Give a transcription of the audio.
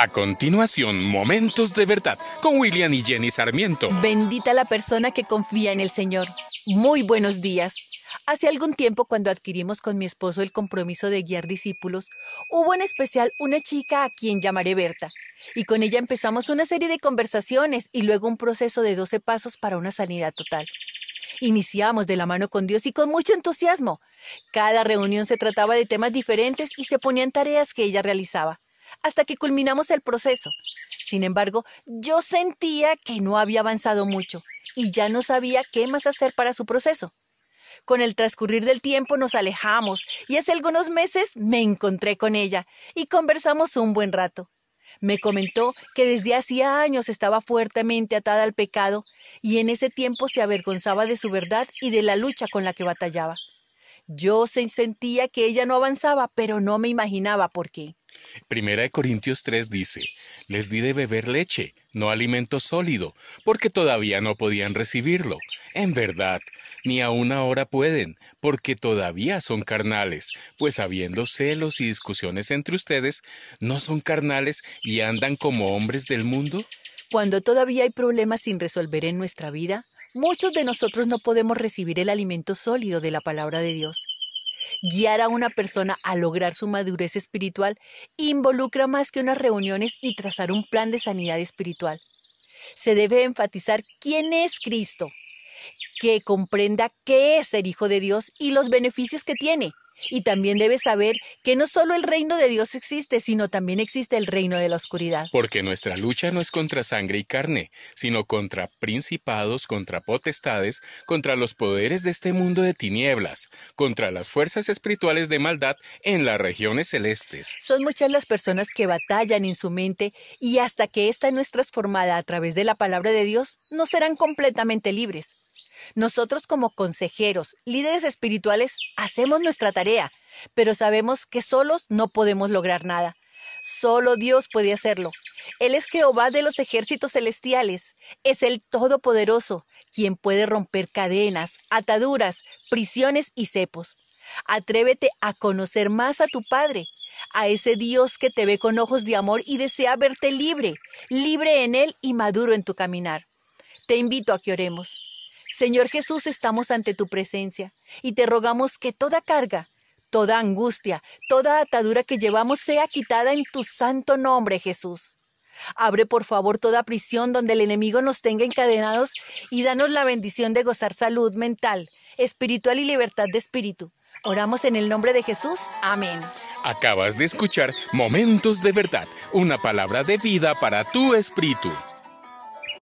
A continuación, Momentos de Verdad con William y Jenny Sarmiento. Bendita la persona que confía en el Señor. Muy buenos días. Hace algún tiempo, cuando adquirimos con mi esposo el compromiso de guiar discípulos, hubo en especial una chica a quien llamaré Berta, y con ella empezamos una serie de conversaciones y luego un proceso de 12 pasos para una sanidad total. Iniciamos de la mano con Dios y con mucho entusiasmo. Cada reunión se trataba de temas diferentes y se ponían tareas que ella realizaba hasta que culminamos el proceso. Sin embargo, yo sentía que no había avanzado mucho y ya no sabía qué más hacer para su proceso. Con el transcurrir del tiempo nos alejamos y hace algunos meses me encontré con ella y conversamos un buen rato. Me comentó que desde hacía años estaba fuertemente atada al pecado y en ese tiempo se avergonzaba de su verdad y de la lucha con la que batallaba. Yo sentía que ella no avanzaba, pero no me imaginaba por qué. Primera de Corintios 3 dice, les di de beber leche, no alimento sólido, porque todavía no podían recibirlo. En verdad, ni aún ahora pueden, porque todavía son carnales, pues habiendo celos y discusiones entre ustedes, ¿no son carnales y andan como hombres del mundo? Cuando todavía hay problemas sin resolver en nuestra vida, muchos de nosotros no podemos recibir el alimento sólido de la palabra de Dios. Guiar a una persona a lograr su madurez espiritual involucra más que unas reuniones y trazar un plan de sanidad espiritual. Se debe enfatizar quién es Cristo, que comprenda qué es ser hijo de Dios y los beneficios que tiene, y también debes saber que no solo el reino de Dios existe, sino también existe el reino de la oscuridad. Porque nuestra lucha no es contra sangre y carne, sino contra principados, contra potestades, contra los poderes de este mundo de tinieblas, contra las fuerzas espirituales de maldad en las regiones celestes. Son muchas las personas que batallan en su mente y hasta que ésta no es transformada a través de la palabra de Dios, no serán completamente libres. Nosotros como consejeros, líderes espirituales, hacemos nuestra tarea, pero sabemos que solos no podemos lograr nada. Solo Dios puede hacerlo. Él es Jehová de los ejércitos celestiales. Es el Todopoderoso, quien puede romper cadenas, ataduras, prisiones y cepos. Atrévete a conocer más a tu Padre, a ese Dios que te ve con ojos de amor y desea verte libre, libre en Él y maduro en tu caminar. Te invito a que oremos. Señor Jesús, estamos ante tu presencia y te rogamos que toda carga, toda angustia, toda atadura que llevamos sea quitada en tu santo nombre, Jesús. Abre por favor toda prisión donde el enemigo nos tenga encadenados y danos la bendición de gozar salud mental, espiritual y libertad de espíritu. Oramos en el nombre de Jesús. Amén. Acabas de escuchar Momentos de Verdad, una palabra de vida para tu espíritu.